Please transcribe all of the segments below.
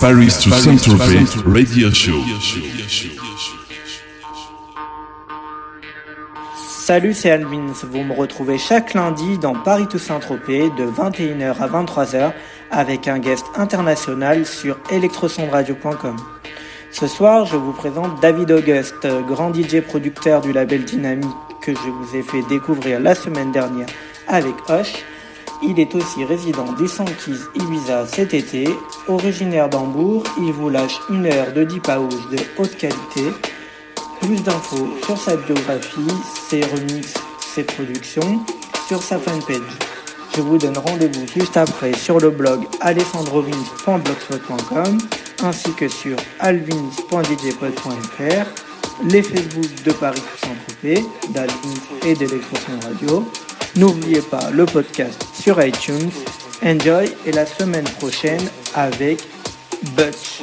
Paris to Saint-Tropez Radio Show. Salut, c'est Alvins. Vous me retrouvez chaque lundi dans Paris to Saint-Tropez de 21h à 23h avec un guest international sur electrosondradio.com. Ce soir, je vous présente David Auguste, grand DJ producteur du label Dynamique que je vous ai fait découvrir la semaine dernière avec Hoche il est aussi résident du Sankeys Ibiza cet été. Originaire d'Hambourg, il vous lâche une heure de deep house de haute qualité. Plus d'infos sur sa biographie, ses remixes, ses productions sur sa fanpage. Je vous donne rendez-vous juste après sur le blog alessandrovins.blogspot.com ainsi que sur alvins.djpod.fr, les Facebook de Paris Saint-Tropez, d'Alvins et d'Electroson Radio, N'oubliez pas le podcast sur iTunes. Enjoy et la semaine prochaine avec Butch.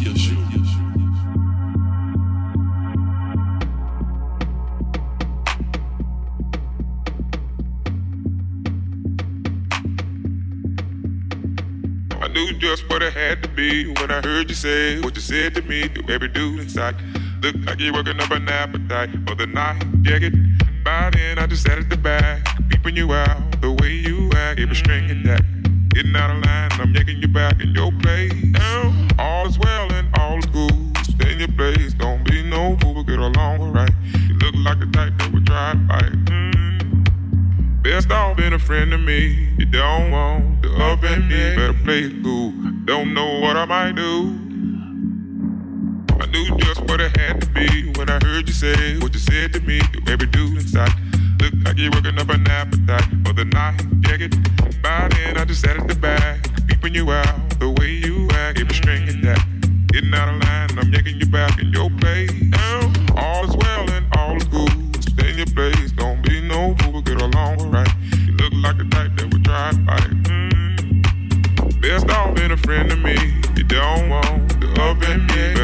I heard you say what you said to me. Do every dude inside. Look like you're working up an appetite for the night. Yeah, get by then I just sat at the back, peeping you out the way you act. A string in that. Getting out of line, I'm yanking you back in your place. Now, all is well and all is good. Stay in your place, don't be no fool, but get along right. You look like the type that would try to fight. Mm. Best off being a friend to me. You don't want to offend me, better play it cool. Don't know what I might do. I knew just what it had to be when I heard you say what you said to me. To every dude inside, look like you're working up an appetite for the night. Yeah, get by then I just sat at the back, peeping you out the way you act. Keep a string in that. Getting out of line, I'm yanking you back friend me. You don't want to offend me,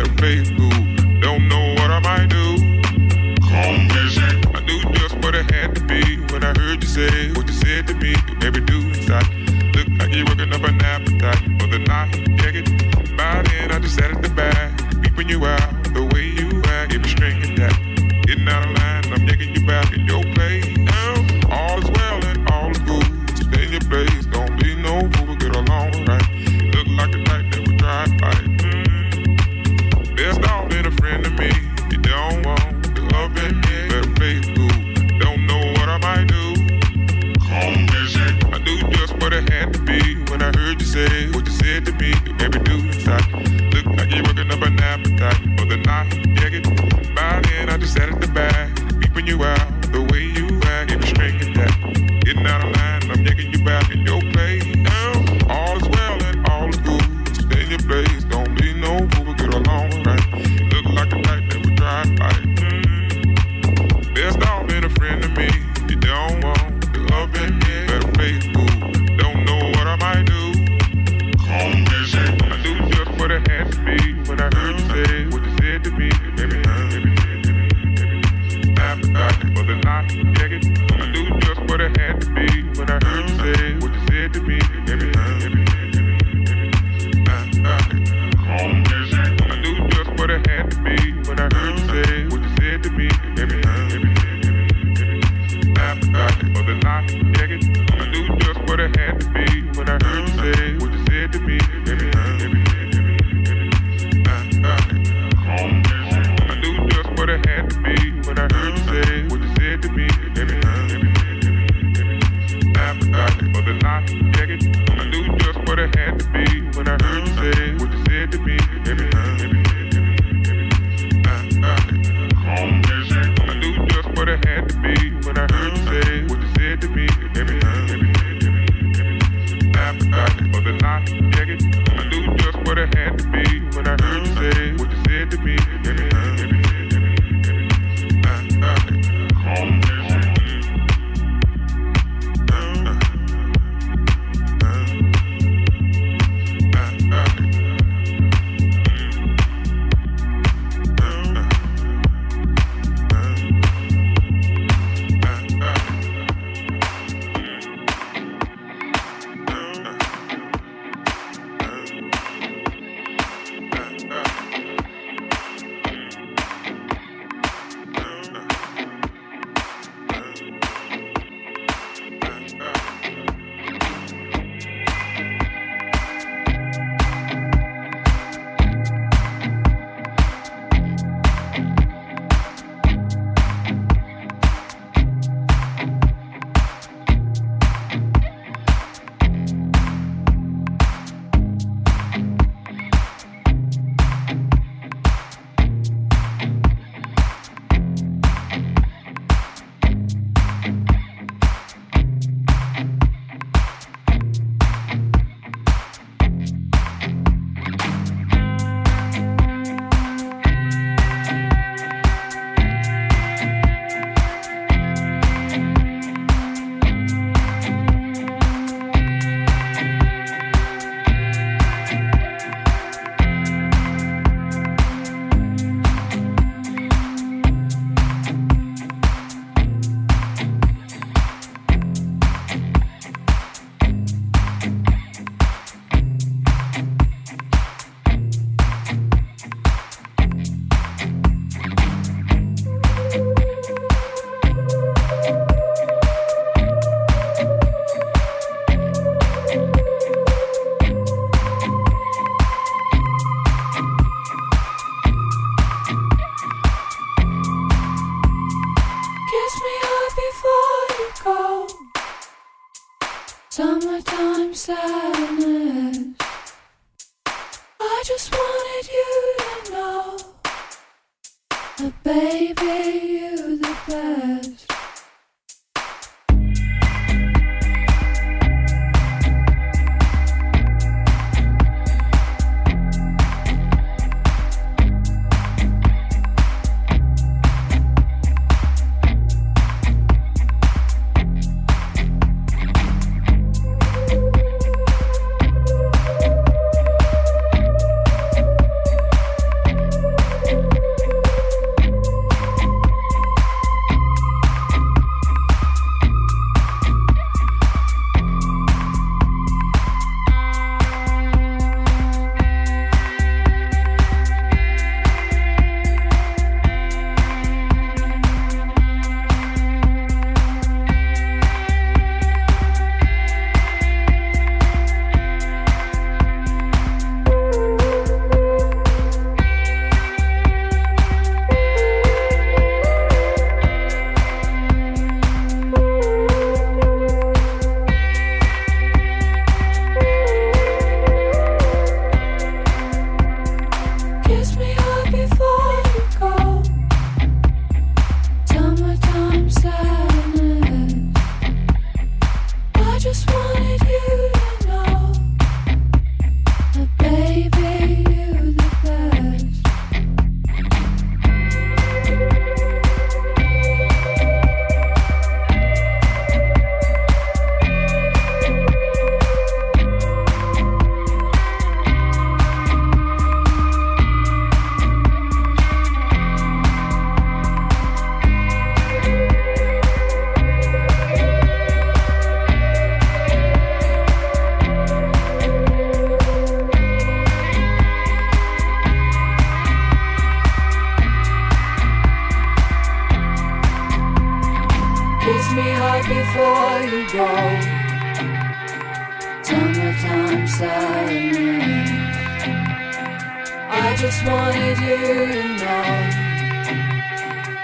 just wanted you to know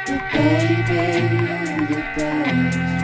but baby, you're the best.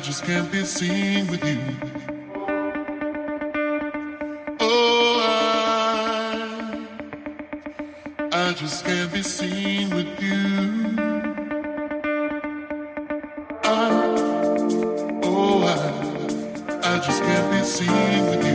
Just can't be seen with you. Oh, I, I just can't be seen with you. I, oh, I, I just can't be seen with you.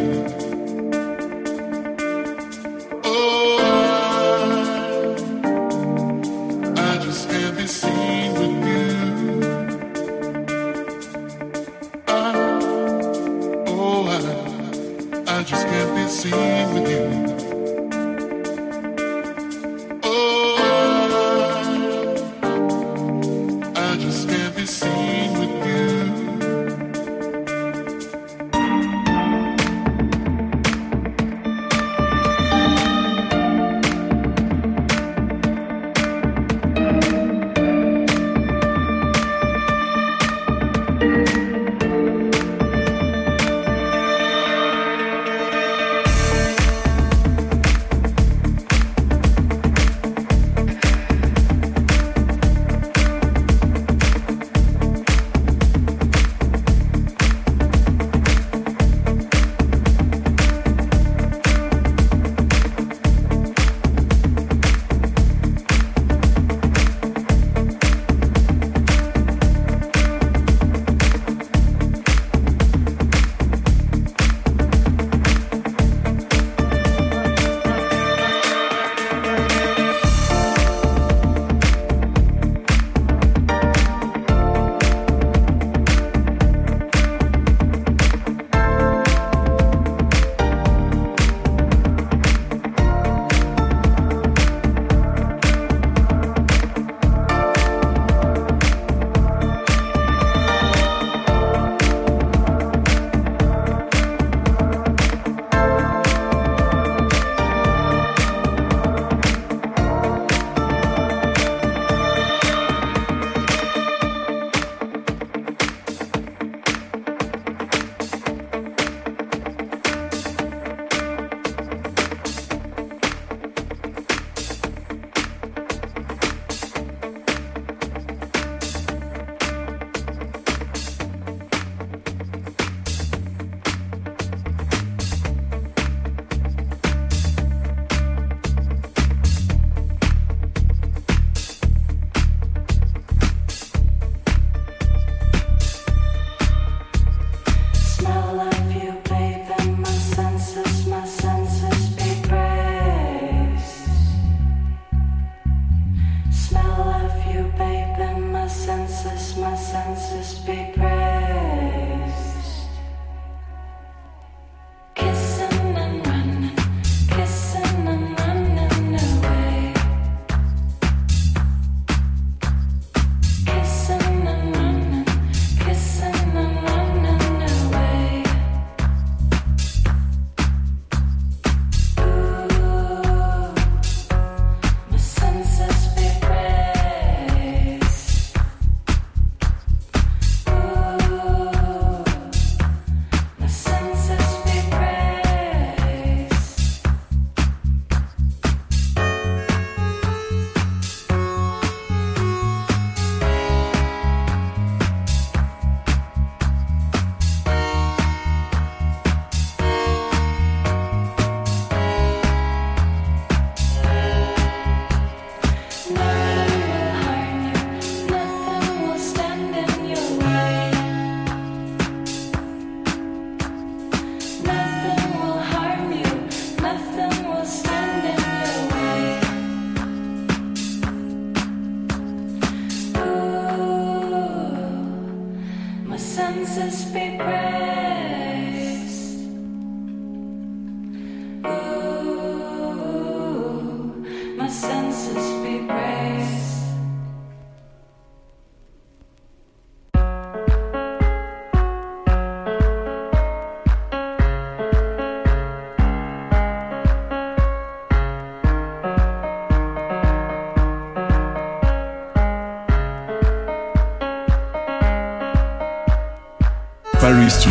Jesus be praised.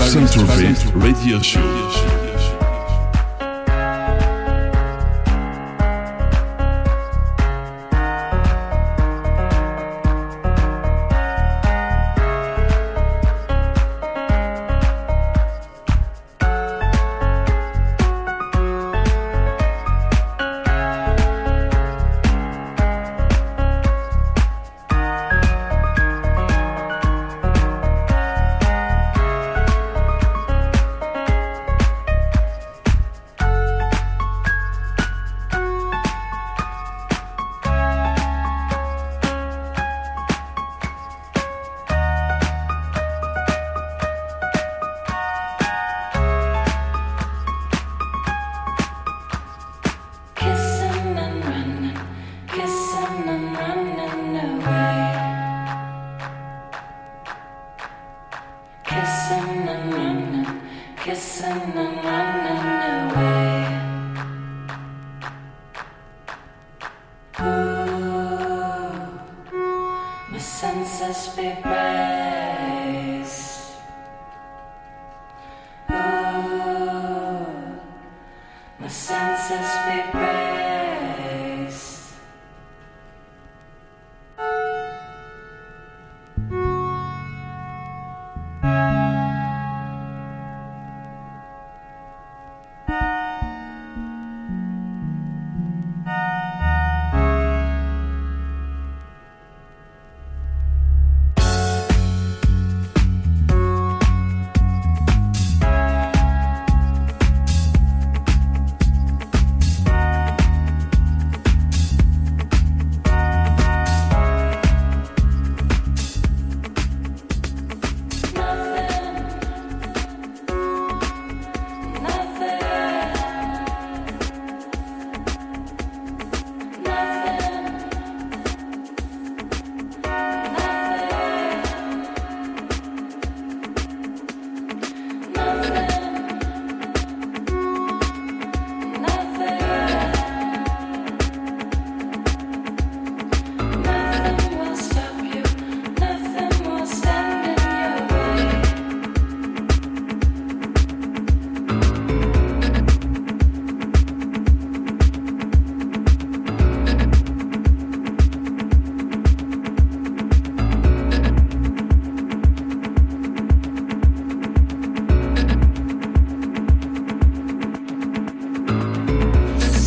Saint-Tropez Radio Show.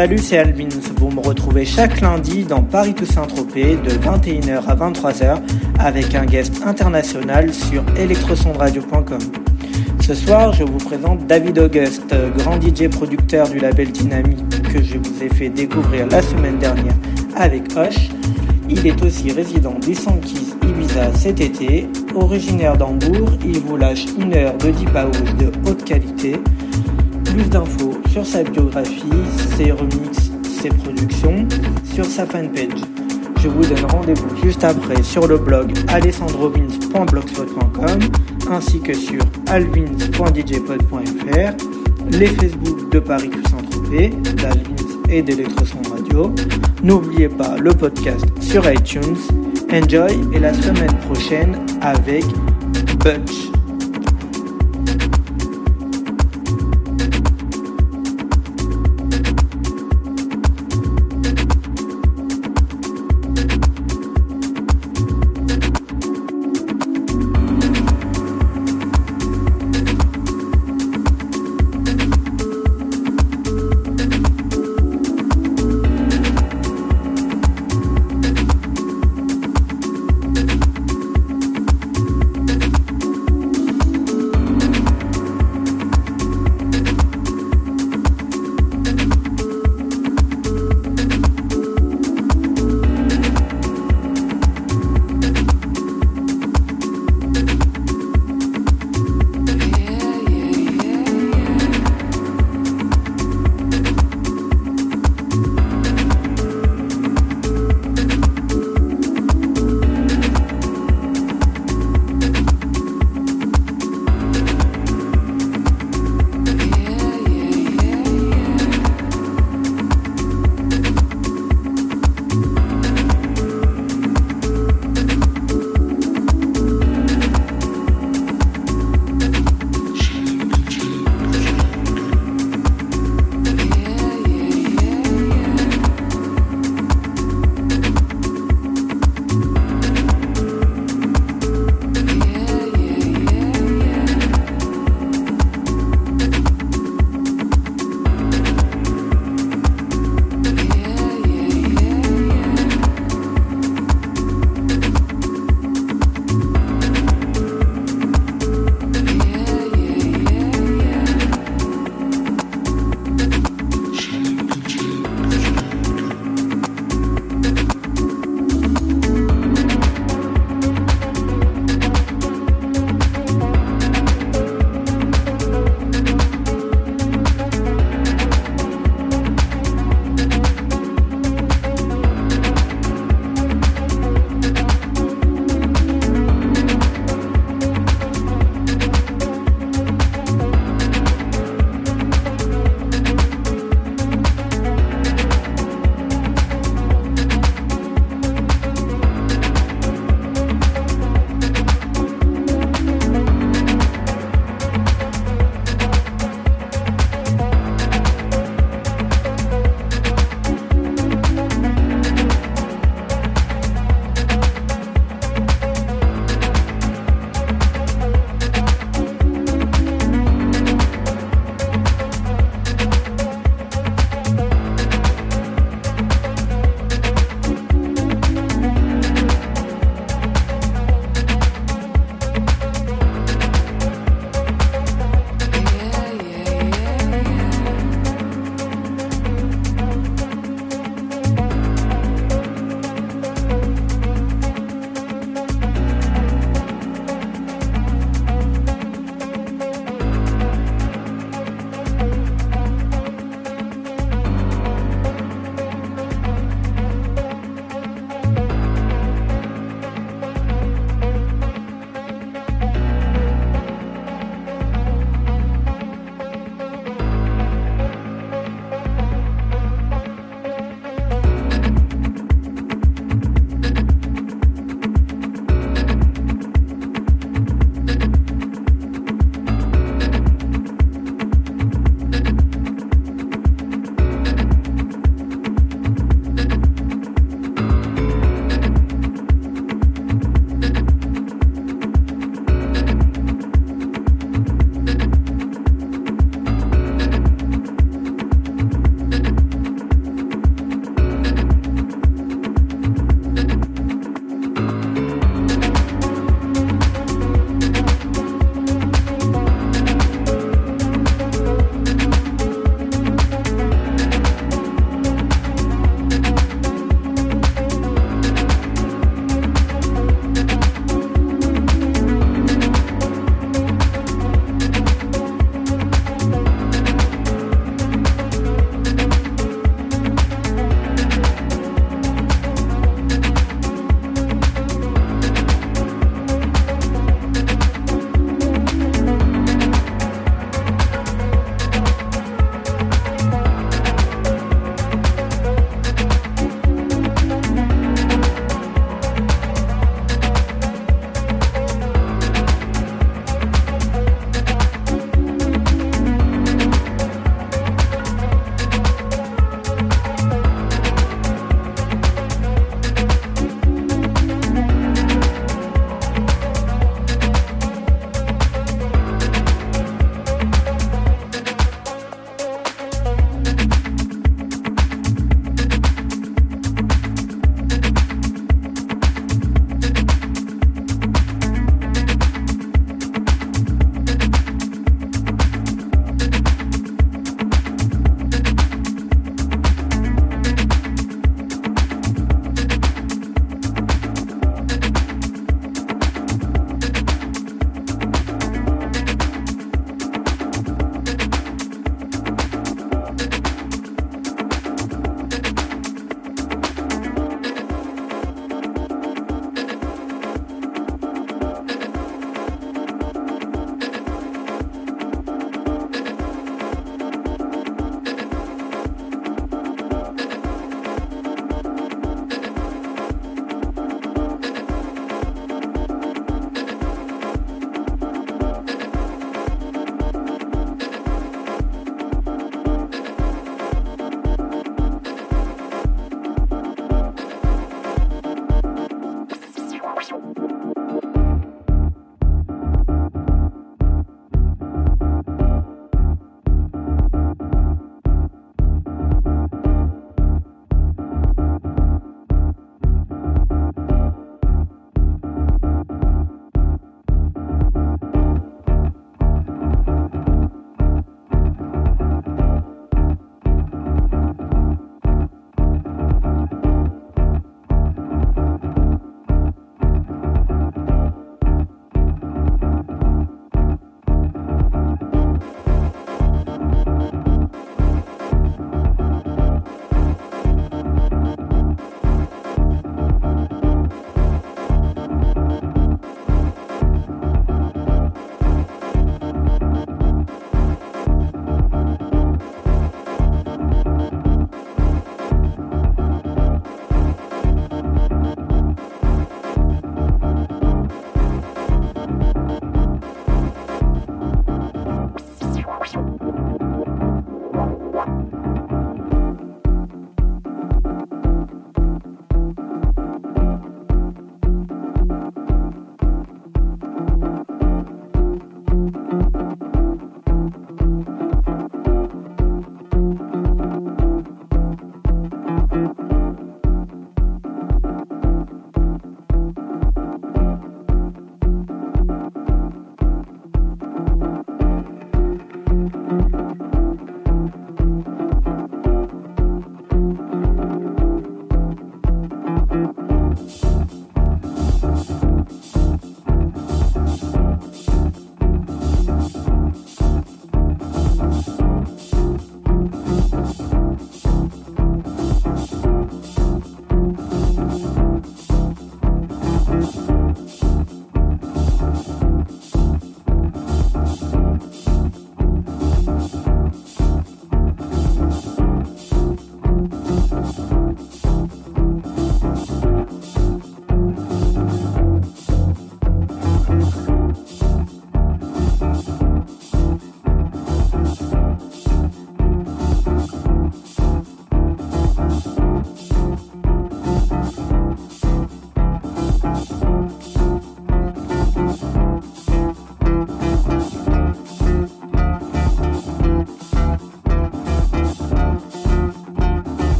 Salut, c'est Albins. Vous me retrouvez chaque lundi dans Paris Toussaint Tropez de 21h à 23h avec un guest international sur electrosondradio.com. Ce soir, je vous présente David Auguste, grand DJ producteur du label Dynamique que je vous ai fait découvrir la semaine dernière avec Hoche. Il est aussi résident des Sankeys Ibiza cet été. Originaire d'Hambourg, il vous lâche une heure de deep house de haute qualité. Plus d'infos sur sa biographie, ses remixes, ses productions, sur sa fanpage. Je vous donne rendez-vous juste après sur le blog alessandrovins.blogspot.com ainsi que sur alvins.djpod.fr, les Facebook de Paris Toussaint Tropez, d'Alvins et d'Electroson Radio. N'oubliez pas le podcast sur iTunes. Enjoy et la semaine prochaine avec Butch.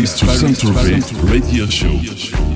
Paris to Saint-Tropez radio show.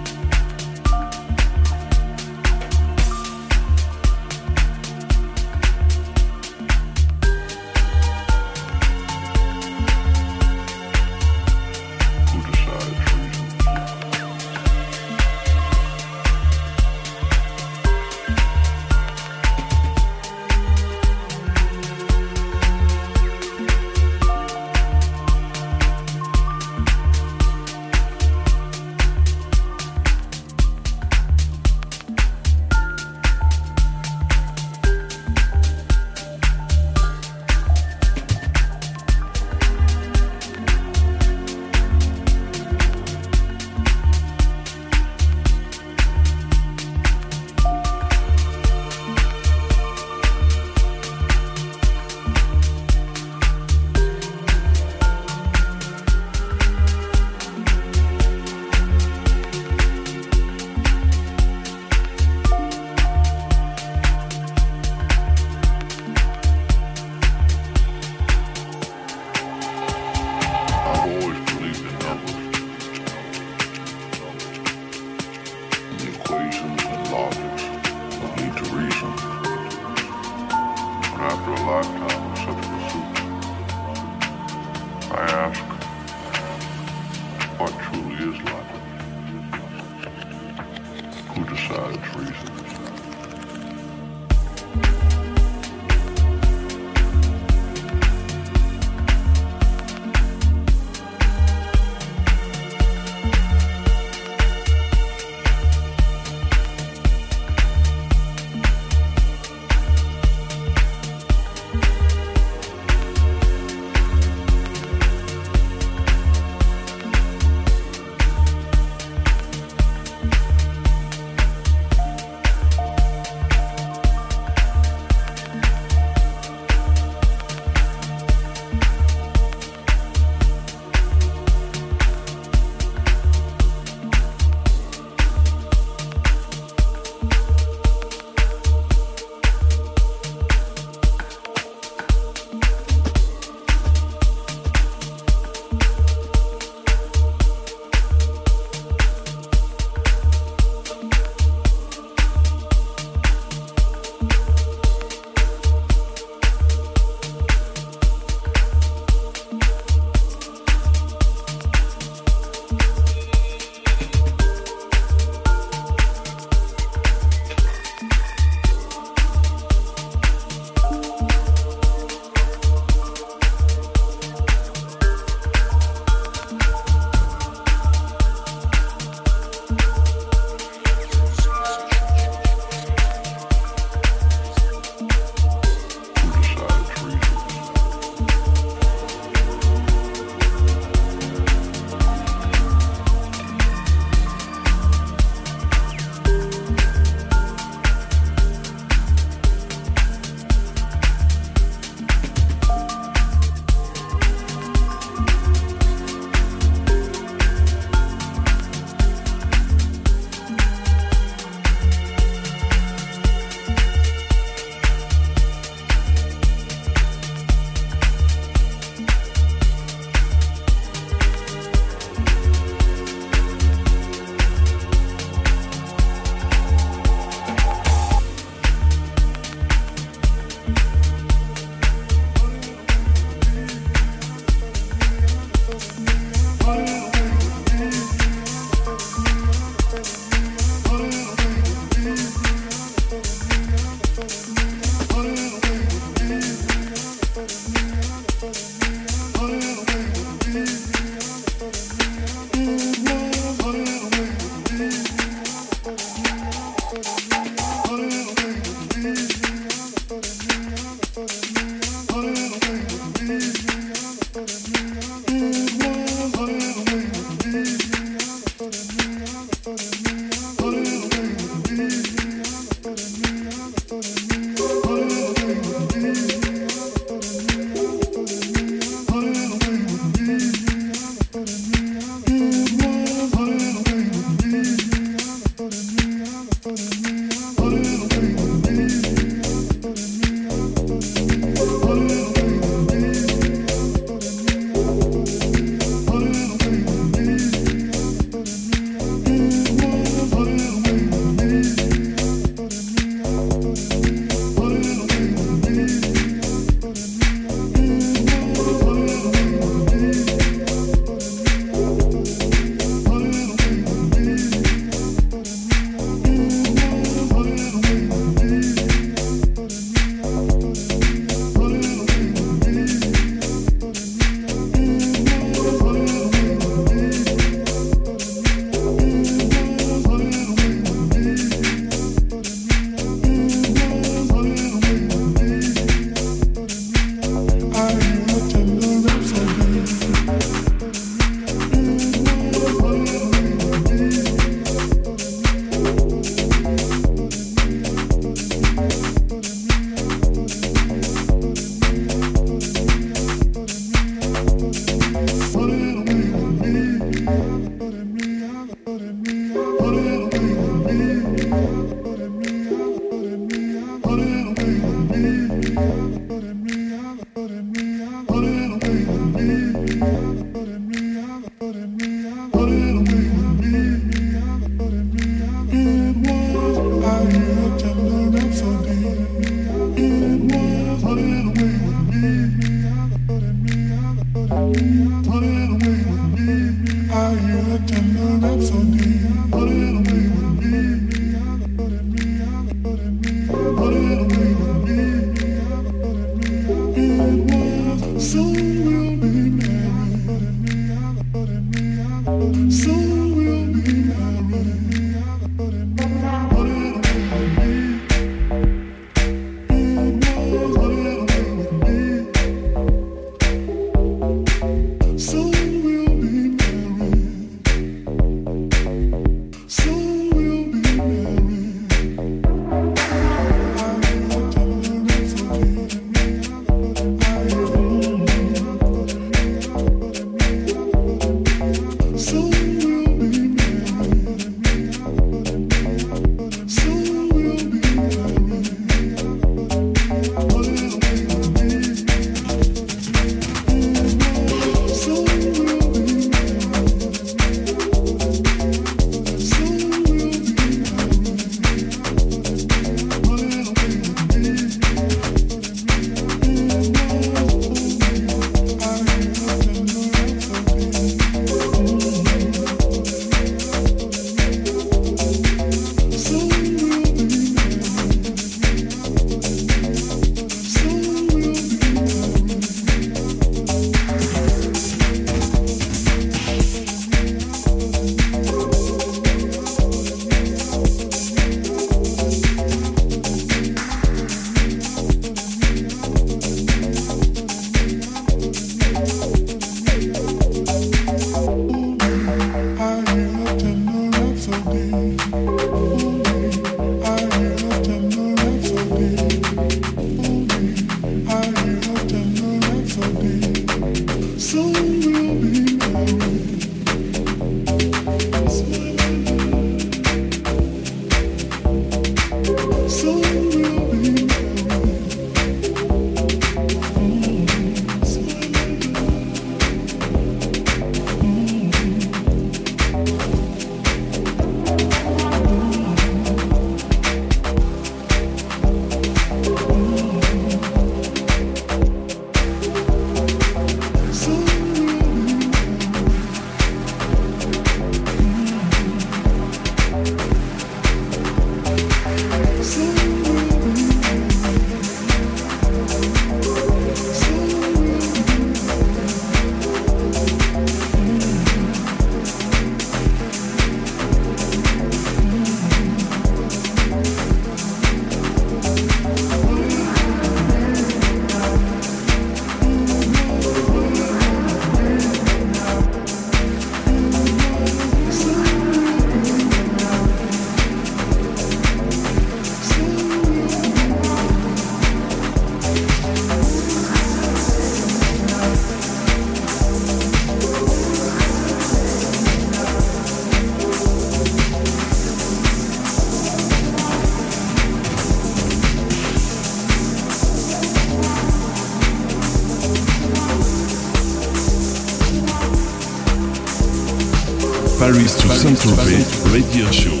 Saint-Tropez Radio Show.